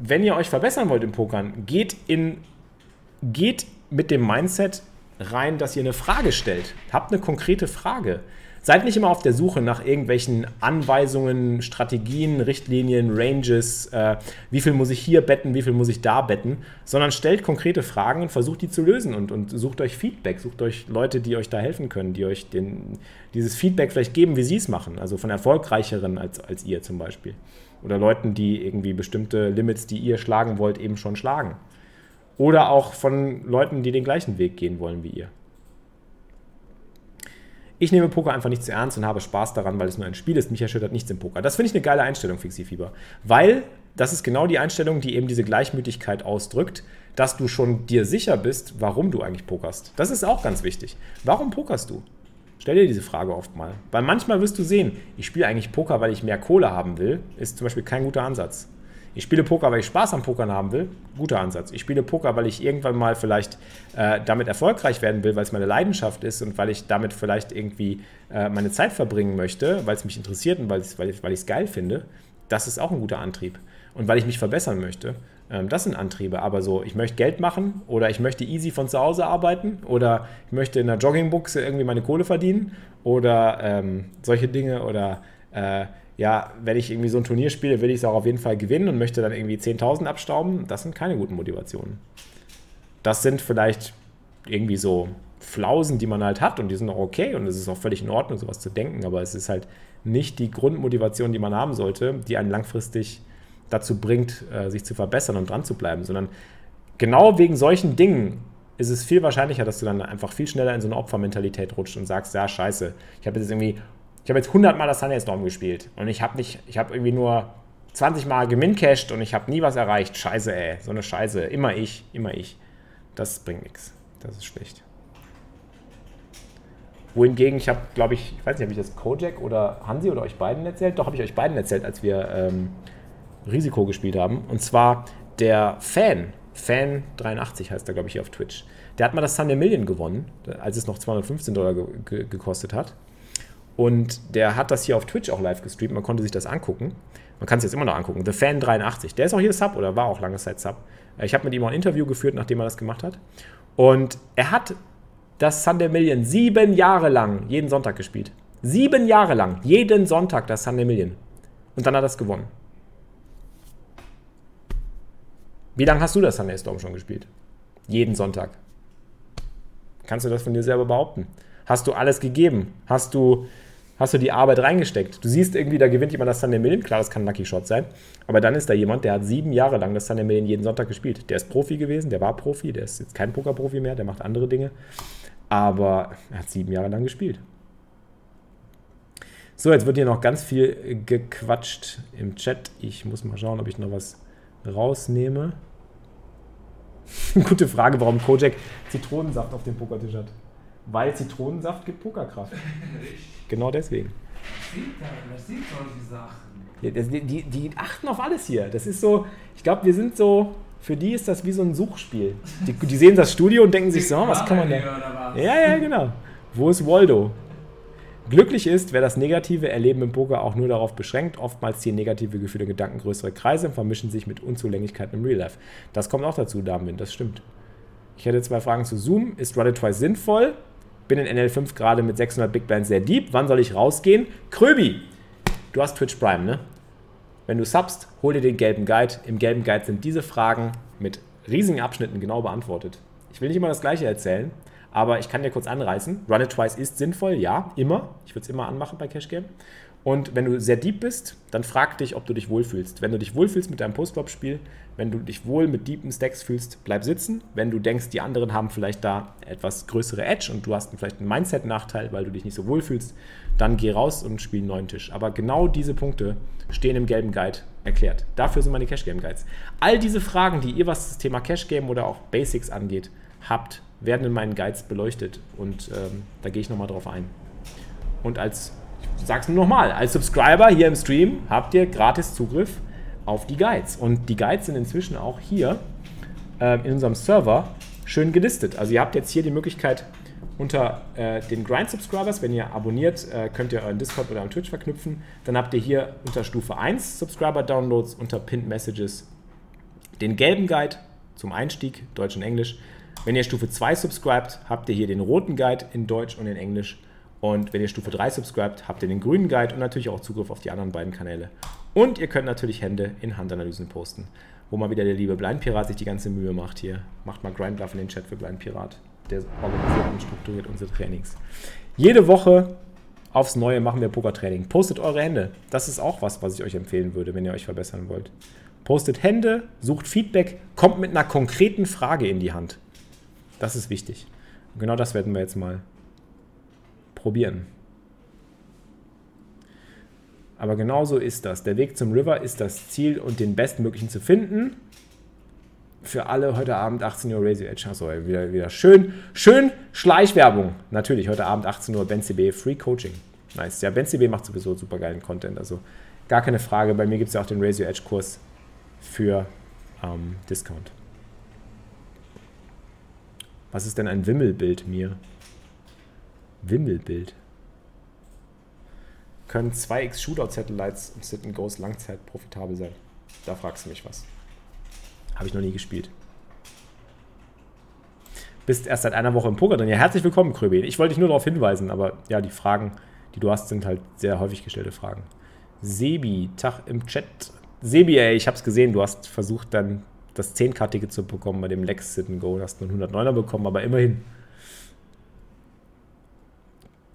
wenn ihr euch verbessern wollt im Pokern, geht in, geht mit dem Mindset rein, dass ihr eine Frage stellt. Habt eine konkrete Frage. Seid nicht immer auf der Suche nach irgendwelchen Anweisungen, Strategien, Richtlinien, Ranges, äh, wie viel muss ich hier betten, wie viel muss ich da betten, sondern stellt konkrete Fragen und versucht die zu lösen und, und sucht euch Feedback, sucht euch Leute, die euch da helfen können, die euch den, dieses Feedback vielleicht geben, wie sie es machen, also von erfolgreicheren als, als ihr zum Beispiel. Oder Leuten, die irgendwie bestimmte Limits, die ihr schlagen wollt, eben schon schlagen. Oder auch von Leuten, die den gleichen Weg gehen wollen wie ihr. Ich nehme Poker einfach nicht zu ernst und habe Spaß daran, weil es nur ein Spiel ist. Mich erschüttert nichts im Poker. Das finde ich eine geile Einstellung, Fixie-Fieber. Weil das ist genau die Einstellung, die eben diese Gleichmütigkeit ausdrückt, dass du schon dir sicher bist, warum du eigentlich pokerst. Das ist auch ganz wichtig. Warum pokerst du? Stell dir diese Frage oft mal. Weil manchmal wirst du sehen, ich spiele eigentlich Poker, weil ich mehr Kohle haben will, ist zum Beispiel kein guter Ansatz. Ich spiele Poker, weil ich Spaß am Pokern haben will. Guter Ansatz. Ich spiele Poker, weil ich irgendwann mal vielleicht äh, damit erfolgreich werden will, weil es meine Leidenschaft ist und weil ich damit vielleicht irgendwie äh, meine Zeit verbringen möchte, weil es mich interessiert und weil ich es geil finde. Das ist auch ein guter Antrieb. Und weil ich mich verbessern möchte. Ähm, das sind Antriebe. Aber so, ich möchte Geld machen oder ich möchte easy von zu Hause arbeiten oder ich möchte in einer Joggingbuchse irgendwie meine Kohle verdienen oder ähm, solche Dinge oder äh, ja, wenn ich irgendwie so ein Turnier spiele, will ich es auch auf jeden Fall gewinnen und möchte dann irgendwie 10.000 abstauben. Das sind keine guten Motivationen. Das sind vielleicht irgendwie so Flausen, die man halt hat und die sind auch okay und es ist auch völlig in Ordnung, sowas zu denken, aber es ist halt nicht die Grundmotivation, die man haben sollte, die einen langfristig dazu bringt, äh, sich zu verbessern und dran zu bleiben, sondern genau wegen solchen Dingen ist es viel wahrscheinlicher, dass du dann einfach viel schneller in so eine Opfermentalität rutscht und sagst, ja, scheiße, ich habe jetzt irgendwie ich habe jetzt 100 Mal das Sunday Storm gespielt und ich habe nicht, ich habe irgendwie nur 20 Mal gemincashed und ich habe nie was erreicht. Scheiße, ey, so eine Scheiße. Immer ich, immer ich. Das bringt nichts. Das ist schlecht. Wohingegen, ich habe, glaube ich, ich weiß nicht, habe ich das Kojak oder Hansi oder euch beiden erzählt? Doch, habe ich euch beiden erzählt, als wir ähm, Risiko gespielt haben. Und zwar der Fan Fan83 heißt er, glaube ich, hier auf Twitch. Der hat mal das Sunday Million gewonnen, als es noch 215 Dollar ge ge gekostet hat. Und der hat das hier auf Twitch auch live gestreamt. Man konnte sich das angucken. Man kann es jetzt immer noch angucken. The Fan 83. Der ist auch hier Sub oder war auch lange Zeit Sub. Ich habe mit ihm auch ein Interview geführt, nachdem er das gemacht hat. Und er hat das Sunday Million sieben Jahre lang jeden Sonntag gespielt. Sieben Jahre lang. Jeden Sonntag das Sunday Million. Und dann hat er es gewonnen. Wie lange hast du das Sunday Storm schon gespielt? Jeden Sonntag. Kannst du das von dir selber behaupten? Hast du alles gegeben? Hast du, hast du die Arbeit reingesteckt? Du siehst irgendwie, da gewinnt jemand das Sunday Million. Klar, das kann ein Lucky Shot sein. Aber dann ist da jemand, der hat sieben Jahre lang das Sunday Million jeden Sonntag gespielt. Der ist Profi gewesen, der war Profi, der ist jetzt kein Pokerprofi mehr, der macht andere Dinge. Aber er hat sieben Jahre lang gespielt. So, jetzt wird hier noch ganz viel gequatscht im Chat. Ich muss mal schauen, ob ich noch was rausnehme. Gute Frage, warum Kojak Zitronensaft auf dem Pokertisch hat. Weil Zitronensaft gibt Pokerkraft. genau deswegen. Das sieht solche Sachen. Die, die, die achten auf alles hier. Das ist so, ich glaube, wir sind so, für die ist das wie so ein Suchspiel. Die, die sehen das Studio und denken sich so, was kann man da. Ja, ja, genau. Wo ist Waldo? Glücklich ist, wer das negative Erleben im Poker auch nur darauf beschränkt. Oftmals ziehen negative Gefühle und Gedanken größere Kreise und vermischen sich mit Unzulänglichkeiten im Real Life. Das kommt auch dazu, Darwin, das stimmt. Ich hätte zwei Fragen zu Zoom. Ist Run It Twice sinnvoll? Bin in NL5 gerade mit 600 Big Blinds sehr deep. Wann soll ich rausgehen? Kröbi, du hast Twitch Prime, ne? Wenn du subst, hol dir den gelben Guide. Im gelben Guide sind diese Fragen mit riesigen Abschnitten genau beantwortet. Ich will nicht immer das Gleiche erzählen, aber ich kann dir kurz anreißen. Run it twice ist sinnvoll, ja, immer. Ich würde es immer anmachen bei Cash Game. Und wenn du sehr deep bist, dann frag dich, ob du dich wohlfühlst. Wenn du dich wohlfühlst mit deinem Post-Flop-Spiel, wenn du dich wohl mit deepen Stacks fühlst, bleib sitzen. Wenn du denkst, die anderen haben vielleicht da etwas größere Edge und du hast vielleicht einen Mindset-Nachteil, weil du dich nicht so wohlfühlst, dann geh raus und spiel einen neuen Tisch. Aber genau diese Punkte stehen im gelben Guide erklärt. Dafür sind meine Cash Game Guides. All diese Fragen, die ihr, was das Thema Cash Game oder auch Basics angeht, habt, werden in meinen Guides beleuchtet und ähm, da gehe ich nochmal drauf ein. Und als, sag's nur nochmal, als Subscriber hier im Stream habt ihr gratis Zugriff auf die Guides. Und die Guides sind inzwischen auch hier äh, in unserem Server schön gelistet. Also ihr habt jetzt hier die Möglichkeit, unter äh, den Grind-Subscribers, wenn ihr abonniert, äh, könnt ihr euren Discord oder euren Twitch verknüpfen. Dann habt ihr hier unter Stufe 1 Subscriber-Downloads, unter Pinned Messages den gelben Guide zum Einstieg, Deutsch und Englisch. Wenn ihr Stufe 2 subscribt, habt ihr hier den roten Guide in Deutsch und in Englisch. Und wenn ihr Stufe 3 subscribt, habt ihr den grünen Guide und natürlich auch Zugriff auf die anderen beiden Kanäle. Und ihr könnt natürlich Hände in Handanalysen posten, wo mal wieder der liebe Blindpirat sich die ganze Mühe macht hier. Macht mal Grindbluff in den Chat für Blindpirat. Der organisiert und strukturiert unsere Trainings. Jede Woche aufs Neue machen wir Pokertraining. Postet eure Hände. Das ist auch was, was ich euch empfehlen würde, wenn ihr euch verbessern wollt. Postet Hände, sucht Feedback, kommt mit einer konkreten Frage in die Hand. Das ist wichtig. Und genau das werden wir jetzt mal probieren. Aber genauso ist das. Der Weg zum River ist das Ziel und den bestmöglichen zu finden. Für alle heute Abend 18 Uhr Your Edge. Achso, wieder, wieder schön, schön Schleichwerbung. Natürlich, heute Abend 18 Uhr BenCB Free Coaching. Nice. Ja, BenCB macht sowieso super geilen Content. Also gar keine Frage. Bei mir gibt es ja auch den Your Edge Kurs für ähm, Discount. Was ist denn ein Wimmelbild mir? Wimmelbild. Können 2x Shootout Satellites und Sit and Goes Langzeit profitabel sein? Da fragst du mich was. Habe ich noch nie gespielt. Bist erst seit einer Woche im Poker drin. Ja, herzlich willkommen, Kröbin. Ich wollte dich nur darauf hinweisen, aber ja, die Fragen, die du hast, sind halt sehr häufig gestellte Fragen. Sebi, Tag im Chat. Sebi, ey, ich hab's gesehen, du hast versucht, dann das 10K-Ticket zu bekommen bei dem Lex Sit and Go. Du hast nur 109er bekommen, aber immerhin.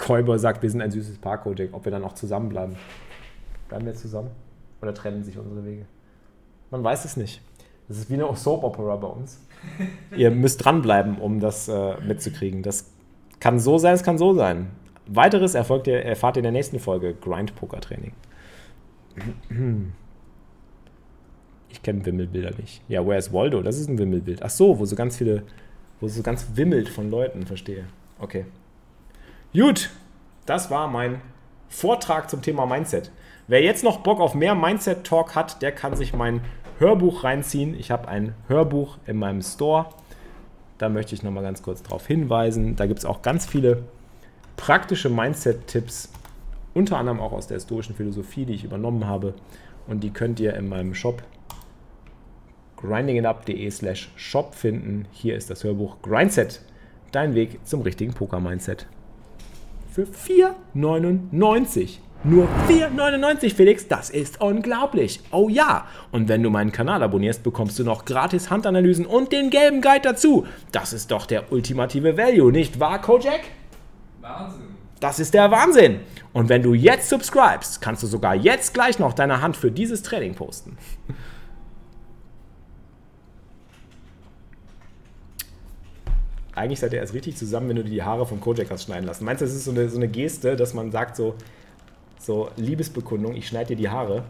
Käuber sagt, wir sind ein süßes Paar-Jack, ob wir dann auch zusammenbleiben. Bleiben wir zusammen? Oder trennen sich unsere Wege? Man weiß es nicht. Das ist wie eine Soap-Opera bei uns. Ihr müsst dranbleiben, um das äh, mitzukriegen. Das kann so sein, es kann so sein. Weiteres erfolgt ihr, erfahrt ihr in der nächsten Folge Grind Poker Training. Ich kenne Wimmelbilder nicht. Ja, Where's Waldo? Das ist ein Wimmelbild. Ach so, wo so ganz viele, wo so ganz wimmelt von Leuten, verstehe. Okay. Gut, das war mein Vortrag zum Thema Mindset. Wer jetzt noch Bock auf mehr Mindset-Talk hat, der kann sich mein Hörbuch reinziehen. Ich habe ein Hörbuch in meinem Store. Da möchte ich nochmal ganz kurz darauf hinweisen. Da gibt es auch ganz viele praktische Mindset-Tipps, unter anderem auch aus der historischen Philosophie, die ich übernommen habe. Und die könnt ihr in meinem Shop grindingitup.de slash shop finden. Hier ist das Hörbuch Grindset, dein Weg zum richtigen Poker-Mindset. Für 4,99. Nur 4,99 Felix, das ist unglaublich. Oh ja, und wenn du meinen Kanal abonnierst, bekommst du noch gratis Handanalysen und den gelben Guide dazu. Das ist doch der ultimative Value, nicht wahr, Kojak? Wahnsinn. Das ist der Wahnsinn. Und wenn du jetzt subscribest, kannst du sogar jetzt gleich noch deine Hand für dieses Training posten. Eigentlich seid ihr erst richtig zusammen, wenn du die Haare vom Kojak hast schneiden lassen. Meinst du, das ist so eine, so eine Geste, dass man sagt so, so Liebesbekundung, ich schneide dir die Haare?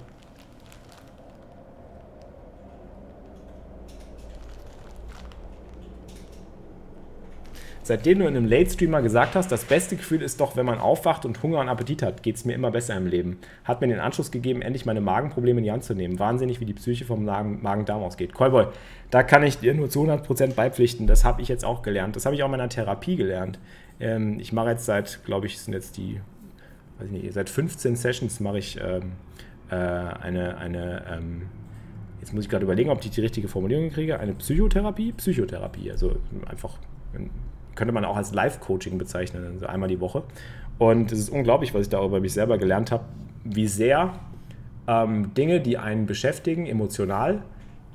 Seitdem du in einem Late-Streamer gesagt hast, das beste Gefühl ist doch, wenn man aufwacht und Hunger und Appetit hat, geht es mir immer besser im Leben. Hat mir den Anschluss gegeben, endlich meine Magenprobleme in die Hand zu nehmen. Wahnsinnig, wie die Psyche vom Magen-Darm ausgeht. Callboy, da kann ich dir nur zu 100% beipflichten. Das habe ich jetzt auch gelernt. Das habe ich auch in meiner Therapie gelernt. Ähm, ich mache jetzt seit, glaube ich, sind jetzt die, weiß ich nicht, seit 15 Sessions mache ich ähm, äh, eine, eine ähm, jetzt muss ich gerade überlegen, ob ich die richtige Formulierung kriege, eine Psychotherapie? Psychotherapie, also einfach könnte man auch als Live-Coaching bezeichnen, also einmal die Woche. Und es ist unglaublich, was ich da über mich selber gelernt habe, wie sehr ähm, Dinge, die einen beschäftigen, emotional,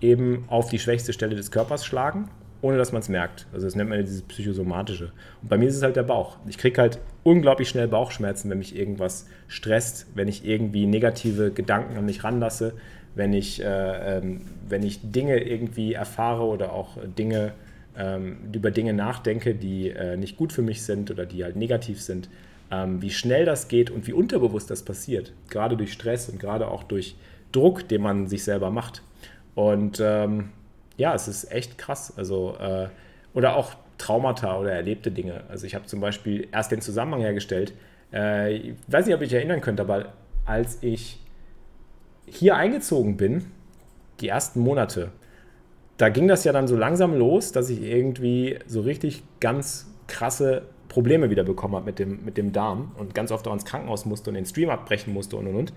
eben auf die schwächste Stelle des Körpers schlagen, ohne dass man es merkt. Also das nennt man dieses psychosomatische. Und bei mir ist es halt der Bauch. Ich kriege halt unglaublich schnell Bauchschmerzen, wenn mich irgendwas stresst, wenn ich irgendwie negative Gedanken an mich ranlasse, wenn ich, äh, ähm, wenn ich Dinge irgendwie erfahre oder auch Dinge ähm, über Dinge nachdenke, die äh, nicht gut für mich sind oder die halt negativ sind, ähm, wie schnell das geht und wie unterbewusst das passiert. Gerade durch Stress und gerade auch durch Druck, den man sich selber macht. Und ähm, ja, es ist echt krass. Also, äh, oder auch Traumata oder erlebte Dinge. Also ich habe zum Beispiel erst den Zusammenhang hergestellt. Äh, ich weiß nicht, ob euch erinnern könnt, aber als ich hier eingezogen bin, die ersten Monate, da ging das ja dann so langsam los, dass ich irgendwie so richtig ganz krasse Probleme wieder bekommen habe mit dem, mit dem Darm und ganz oft auch ins Krankenhaus musste und den Stream abbrechen musste und und und.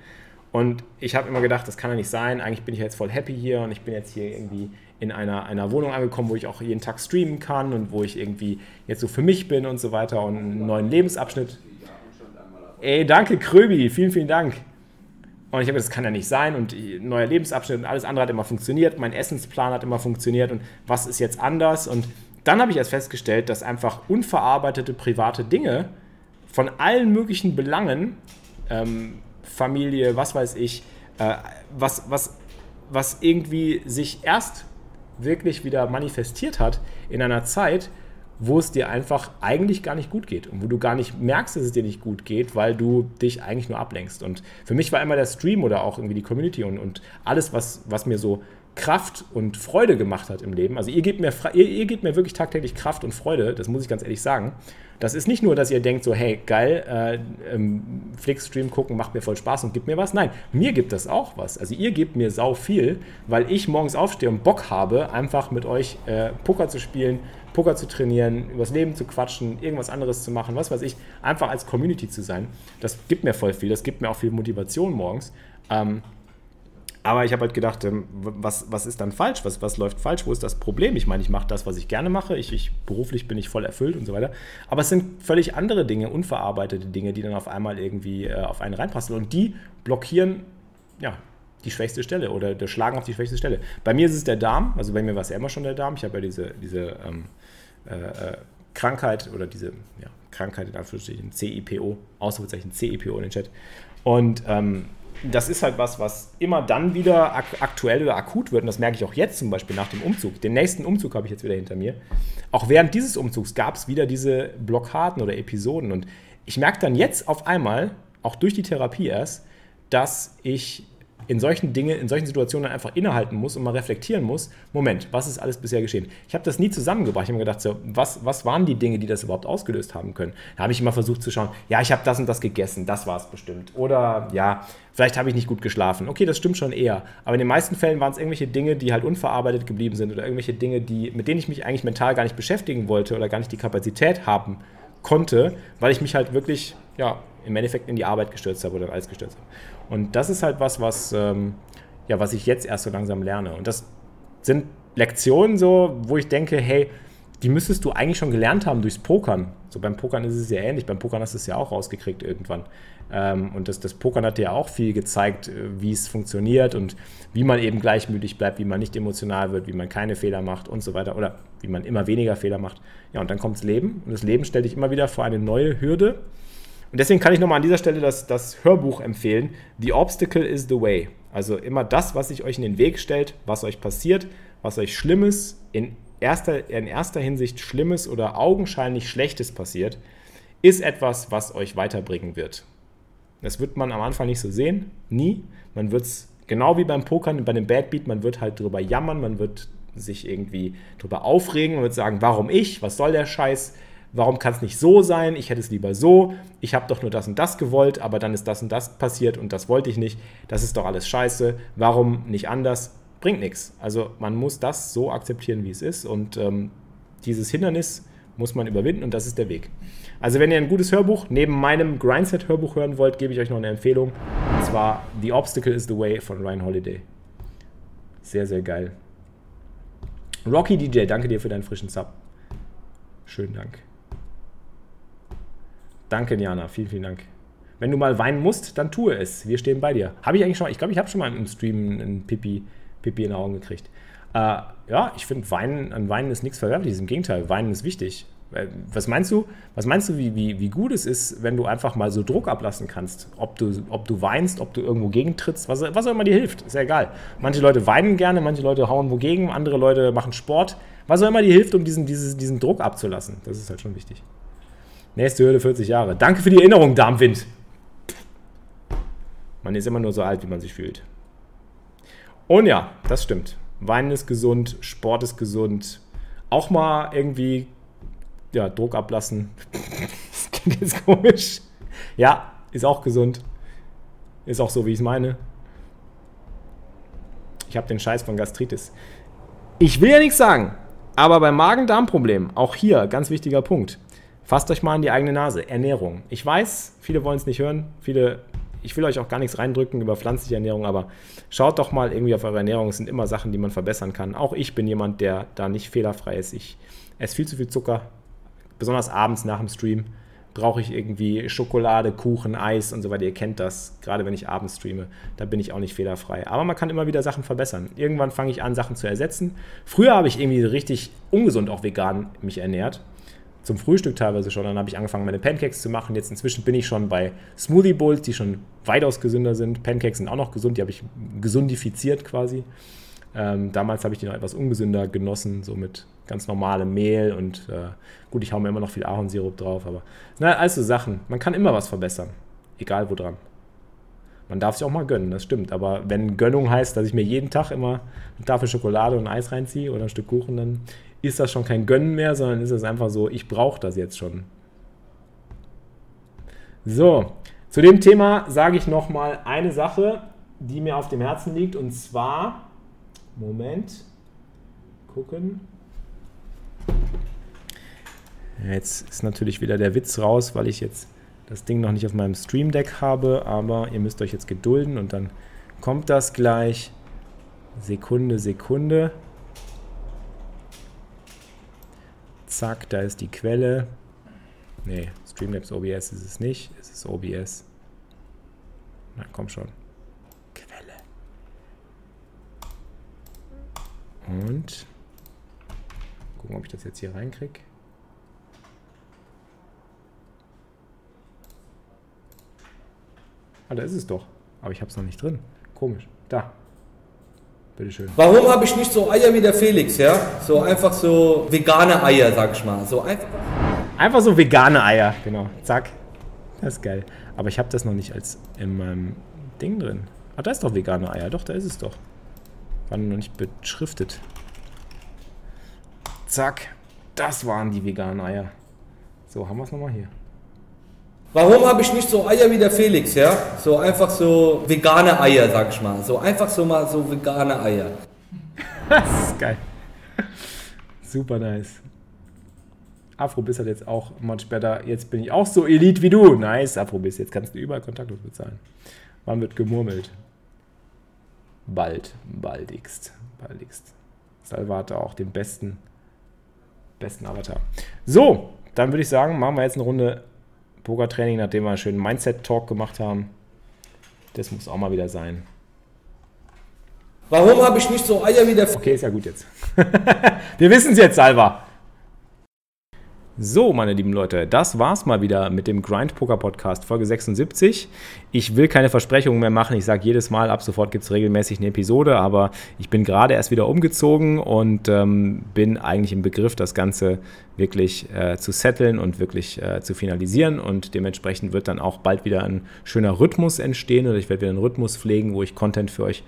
Und ich habe immer gedacht, das kann ja nicht sein. Eigentlich bin ich jetzt voll happy hier und ich bin jetzt hier irgendwie in einer, einer Wohnung angekommen, wo ich auch jeden Tag streamen kann und wo ich irgendwie jetzt so für mich bin und so weiter und einen neuen Lebensabschnitt. Ey, danke Kröbi, vielen, vielen Dank. Und ich habe das kann ja nicht sein. Und neuer Lebensabschnitt und alles andere hat immer funktioniert, mein Essensplan hat immer funktioniert. Und was ist jetzt anders? Und dann habe ich erst festgestellt, dass einfach unverarbeitete private Dinge von allen möglichen Belangen, ähm, Familie, was weiß ich, äh, was, was, was irgendwie sich erst wirklich wieder manifestiert hat in einer Zeit, wo es dir einfach eigentlich gar nicht gut geht und wo du gar nicht merkst, dass es dir nicht gut geht, weil du dich eigentlich nur ablenkst. Und für mich war immer der Stream oder auch irgendwie die Community und, und alles, was, was mir so Kraft und Freude gemacht hat im Leben. Also ihr gebt mir, ihr, ihr gebt mir wirklich tagtäglich Kraft und Freude, das muss ich ganz ehrlich sagen. Das ist nicht nur, dass ihr denkt so, hey, geil, äh, ähm, Flix-Stream gucken macht mir voll Spaß und gibt mir was. Nein, mir gibt das auch was. Also ihr gebt mir sau viel, weil ich morgens aufstehe und Bock habe, einfach mit euch äh, Poker zu spielen, Poker zu trainieren, übers Leben zu quatschen, irgendwas anderes zu machen, was weiß ich, einfach als Community zu sein. Das gibt mir voll viel, das gibt mir auch viel Motivation morgens. Ähm, aber ich habe halt gedacht, ähm, was, was ist dann falsch? Was, was läuft falsch? Wo ist das Problem? Ich meine, ich mache das, was ich gerne mache. Ich, ich, beruflich bin ich voll erfüllt und so weiter. Aber es sind völlig andere Dinge, unverarbeitete Dinge, die dann auf einmal irgendwie äh, auf einen reinpassen. Und die blockieren ja, die schwächste Stelle oder der schlagen auf die schwächste Stelle. Bei mir ist es der Darm. Also bei mir war es ja immer schon der Darm. Ich habe ja diese, diese ähm, äh, äh Krankheit oder diese ja, Krankheit in Anführungsstrichen CIPO, Ausrufezeichen CIPO in den Chat. Und ähm, das ist halt was, was immer dann wieder ak aktuell oder akut wird. Und das merke ich auch jetzt zum Beispiel nach dem Umzug. Den nächsten Umzug habe ich jetzt wieder hinter mir. Auch während dieses Umzugs gab es wieder diese Blockaden oder Episoden. Und ich merke dann jetzt auf einmal, auch durch die Therapie erst, dass ich in solchen Dingen, in solchen Situationen einfach innehalten muss und mal reflektieren muss, Moment, was ist alles bisher geschehen? Ich habe das nie zusammengebracht. Ich habe mir gedacht, so, was, was waren die Dinge, die das überhaupt ausgelöst haben können? Da habe ich immer versucht zu schauen, ja, ich habe das und das gegessen, das war es bestimmt. Oder ja, vielleicht habe ich nicht gut geschlafen. Okay, das stimmt schon eher. Aber in den meisten Fällen waren es irgendwelche Dinge, die halt unverarbeitet geblieben sind oder irgendwelche Dinge, die, mit denen ich mich eigentlich mental gar nicht beschäftigen wollte oder gar nicht die Kapazität haben konnte, weil ich mich halt wirklich, ja, im Endeffekt in die Arbeit gestürzt habe oder alles gestürzt habe. Und das ist halt was, was, ähm, ja, was ich jetzt erst so langsam lerne. Und das sind Lektionen so, wo ich denke, hey, die müsstest du eigentlich schon gelernt haben durchs Pokern. So beim Pokern ist es ja ähnlich. Beim Pokern hast du es ja auch rausgekriegt irgendwann. Ähm, und das, das Pokern hat dir ja auch viel gezeigt, äh, wie es funktioniert und wie man eben gleichmütig bleibt, wie man nicht emotional wird, wie man keine Fehler macht und so weiter. Oder wie man immer weniger Fehler macht. Ja, und dann kommt das Leben. Und das Leben stellt dich immer wieder vor eine neue Hürde. Und deswegen kann ich nochmal an dieser Stelle das, das Hörbuch empfehlen. The Obstacle is the Way. Also immer das, was sich euch in den Weg stellt, was euch passiert, was euch Schlimmes, in erster, in erster Hinsicht Schlimmes oder augenscheinlich Schlechtes passiert, ist etwas, was euch weiterbringen wird. Das wird man am Anfang nicht so sehen, nie. Man wird es genau wie beim Pokern, bei dem Bad Beat, man wird halt drüber jammern, man wird sich irgendwie drüber aufregen, man wird sagen, warum ich, was soll der Scheiß, warum kann es nicht so sein, ich hätte es lieber so, ich habe doch nur das und das gewollt, aber dann ist das und das passiert und das wollte ich nicht, das ist doch alles scheiße, warum nicht anders, bringt nichts. Also man muss das so akzeptieren, wie es ist und ähm, dieses Hindernis muss man überwinden und das ist der Weg. Also wenn ihr ein gutes Hörbuch neben meinem Grindset-Hörbuch hören wollt, gebe ich euch noch eine Empfehlung. Und zwar The Obstacle is the Way von Ryan Holiday. Sehr, sehr geil. Rocky DJ, danke dir für deinen frischen Sub. Schönen Dank. Danke, Jana. Vielen, vielen Dank. Wenn du mal weinen musst, dann tue es. Wir stehen bei dir. Habe ich eigentlich schon, ich glaube, ich habe schon mal im Stream einen Pipi, Pipi in den Augen gekriegt. Äh, ja, ich finde, Weinen, an Weinen ist nichts Verwerfliches. Im Gegenteil, Weinen ist wichtig. Äh, was meinst du, was meinst du wie, wie, wie gut es ist, wenn du einfach mal so Druck ablassen kannst? Ob du, ob du weinst, ob du irgendwo gegentrittst, was, was auch immer dir hilft, ist ja egal. Manche Leute weinen gerne, manche Leute hauen wogegen, andere Leute machen Sport. Was auch immer dir hilft, um diesen, diesen, diesen Druck abzulassen. Das ist halt schon wichtig. Nächste Hürde 40 Jahre. Danke für die Erinnerung, Darmwind. Man ist immer nur so alt, wie man sich fühlt. Und ja, das stimmt. Weinen ist gesund, Sport ist gesund. Auch mal irgendwie ja, Druck ablassen. das klingt jetzt komisch. Ja, ist auch gesund. Ist auch so, wie ich es meine. Ich habe den Scheiß von Gastritis. Ich will ja nichts sagen, aber beim Magen-Darm-Problem, auch hier ganz wichtiger Punkt. Fasst euch mal in die eigene Nase. Ernährung. Ich weiß, viele wollen es nicht hören. Viele, ich will euch auch gar nichts reindrücken über pflanzliche Ernährung, aber schaut doch mal irgendwie auf eure Ernährung. Es sind immer Sachen, die man verbessern kann. Auch ich bin jemand, der da nicht fehlerfrei ist. Ich esse viel zu viel Zucker, besonders abends nach dem Stream, brauche ich irgendwie Schokolade, Kuchen, Eis und so weiter. Ihr kennt das, gerade wenn ich abends streame, da bin ich auch nicht fehlerfrei. Aber man kann immer wieder Sachen verbessern. Irgendwann fange ich an, Sachen zu ersetzen. Früher habe ich irgendwie richtig ungesund auch vegan mich ernährt. Zum Frühstück teilweise schon. Dann habe ich angefangen, meine Pancakes zu machen. Jetzt inzwischen bin ich schon bei Smoothie Bowls, die schon weitaus gesünder sind. Pancakes sind auch noch gesund, die habe ich gesundifiziert quasi. Ähm, damals habe ich die noch etwas ungesünder genossen, so mit ganz normalem Mehl und äh, gut, ich haue mir immer noch viel Ahornsirup drauf, aber na, also Sachen. Man kann immer was verbessern, egal wo dran. Man darf sich auch mal gönnen, das stimmt. Aber wenn Gönnung heißt, dass ich mir jeden Tag immer eine Tafel Schokolade und Eis reinziehe oder ein Stück Kuchen, dann ist das schon kein Gönnen mehr, sondern ist es einfach so, ich brauche das jetzt schon. So, zu dem Thema sage ich nochmal eine Sache, die mir auf dem Herzen liegt, und zwar Moment. Gucken. Jetzt ist natürlich wieder der Witz raus, weil ich jetzt das Ding noch nicht auf meinem Stream Deck habe, aber ihr müsst euch jetzt gedulden und dann kommt das gleich. Sekunde, Sekunde. Zack, da ist die Quelle. Ne, Streamlabs OBS ist es nicht, es ist OBS. Na komm schon. Und gucken, ob ich das jetzt hier reinkriege. Ah, da ist es doch. Aber ich habe es noch nicht drin. Komisch. Da. Bitteschön. Warum habe ich nicht so Eier wie der Felix, ja? So einfach so vegane Eier, sag ich mal. So einfach. Einfach so vegane Eier, genau. Zack. Das ist geil. Aber ich habe das noch nicht als in meinem Ding drin. Ah, da ist doch vegane Eier. Doch, da ist es doch. War noch nicht beschriftet. Zack. Das waren die veganen Eier. So, haben wir es nochmal hier. Warum habe ich nicht so Eier wie der Felix, ja? So einfach so vegane Eier, sag ich mal. So einfach so mal so vegane Eier. das ist geil. Super nice. Afrobiss hat jetzt auch much better. Jetzt bin ich auch so elite wie du. Nice, Afrobiss. Jetzt kannst du überall kontaktlos bezahlen. Wann wird gemurmelt? Bald, baldigst, baldigst. Salvate auch den besten, besten Avatar. So, dann würde ich sagen, machen wir jetzt eine Runde Pokertraining, nachdem wir einen schönen Mindset-Talk gemacht haben. Das muss auch mal wieder sein. Warum habe ich nicht so Eier wie der... Okay, ist ja gut jetzt. wir wissen es jetzt, Salva. So, meine lieben Leute, das war's mal wieder mit dem Grind Poker Podcast Folge 76. Ich will keine Versprechungen mehr machen. Ich sage jedes Mal, ab sofort gibt es regelmäßig eine Episode, aber ich bin gerade erst wieder umgezogen und ähm, bin eigentlich im Begriff, das Ganze wirklich äh, zu setteln und wirklich äh, zu finalisieren. Und dementsprechend wird dann auch bald wieder ein schöner Rhythmus entstehen oder ich werde wieder einen Rhythmus pflegen, wo ich Content für euch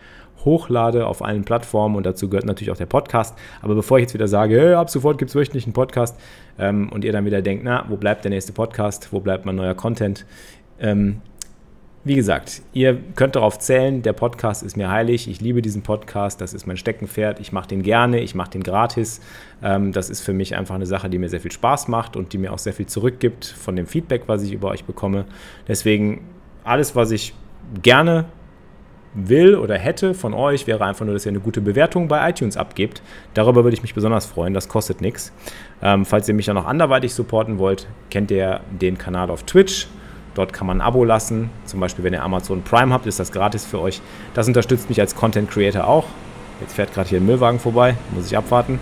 hochlade auf allen Plattformen und dazu gehört natürlich auch der Podcast. Aber bevor ich jetzt wieder sage, hey, ab sofort gibt es wöchentlich einen Podcast ähm, und ihr dann wieder denkt, na, wo bleibt der nächste Podcast, wo bleibt mein neuer Content? Ähm, wie gesagt, ihr könnt darauf zählen, der Podcast ist mir heilig. Ich liebe diesen Podcast, das ist mein Steckenpferd. Ich mache den gerne, ich mache den gratis. Ähm, das ist für mich einfach eine Sache, die mir sehr viel Spaß macht und die mir auch sehr viel zurückgibt von dem Feedback, was ich über euch bekomme. Deswegen alles, was ich gerne will oder hätte von euch, wäre einfach nur, dass ihr eine gute Bewertung bei iTunes abgebt. Darüber würde ich mich besonders freuen, das kostet nichts. Ähm, falls ihr mich dann noch anderweitig supporten wollt, kennt ihr den Kanal auf Twitch. Dort kann man ein Abo lassen. Zum Beispiel, wenn ihr Amazon Prime habt, ist das gratis für euch. Das unterstützt mich als Content Creator auch. Jetzt fährt gerade hier ein Müllwagen vorbei, muss ich abwarten.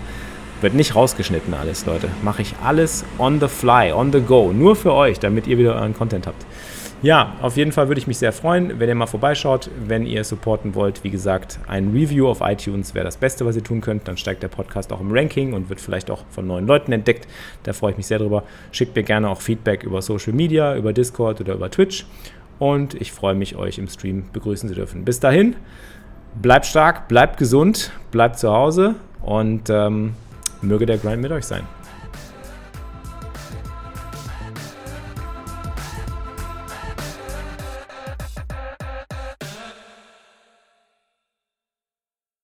Wird nicht rausgeschnitten alles, Leute. Mache ich alles on the fly, on the go. Nur für euch, damit ihr wieder euren Content habt. Ja, auf jeden Fall würde ich mich sehr freuen, wenn ihr mal vorbeischaut. Wenn ihr supporten wollt, wie gesagt, ein Review auf iTunes wäre das Beste, was ihr tun könnt. Dann steigt der Podcast auch im Ranking und wird vielleicht auch von neuen Leuten entdeckt. Da freue ich mich sehr drüber. Schickt mir gerne auch Feedback über Social Media, über Discord oder über Twitch. Und ich freue mich, euch im Stream begrüßen zu dürfen. Bis dahin, bleibt stark, bleibt gesund, bleibt zu Hause und ähm, möge der Grind mit euch sein.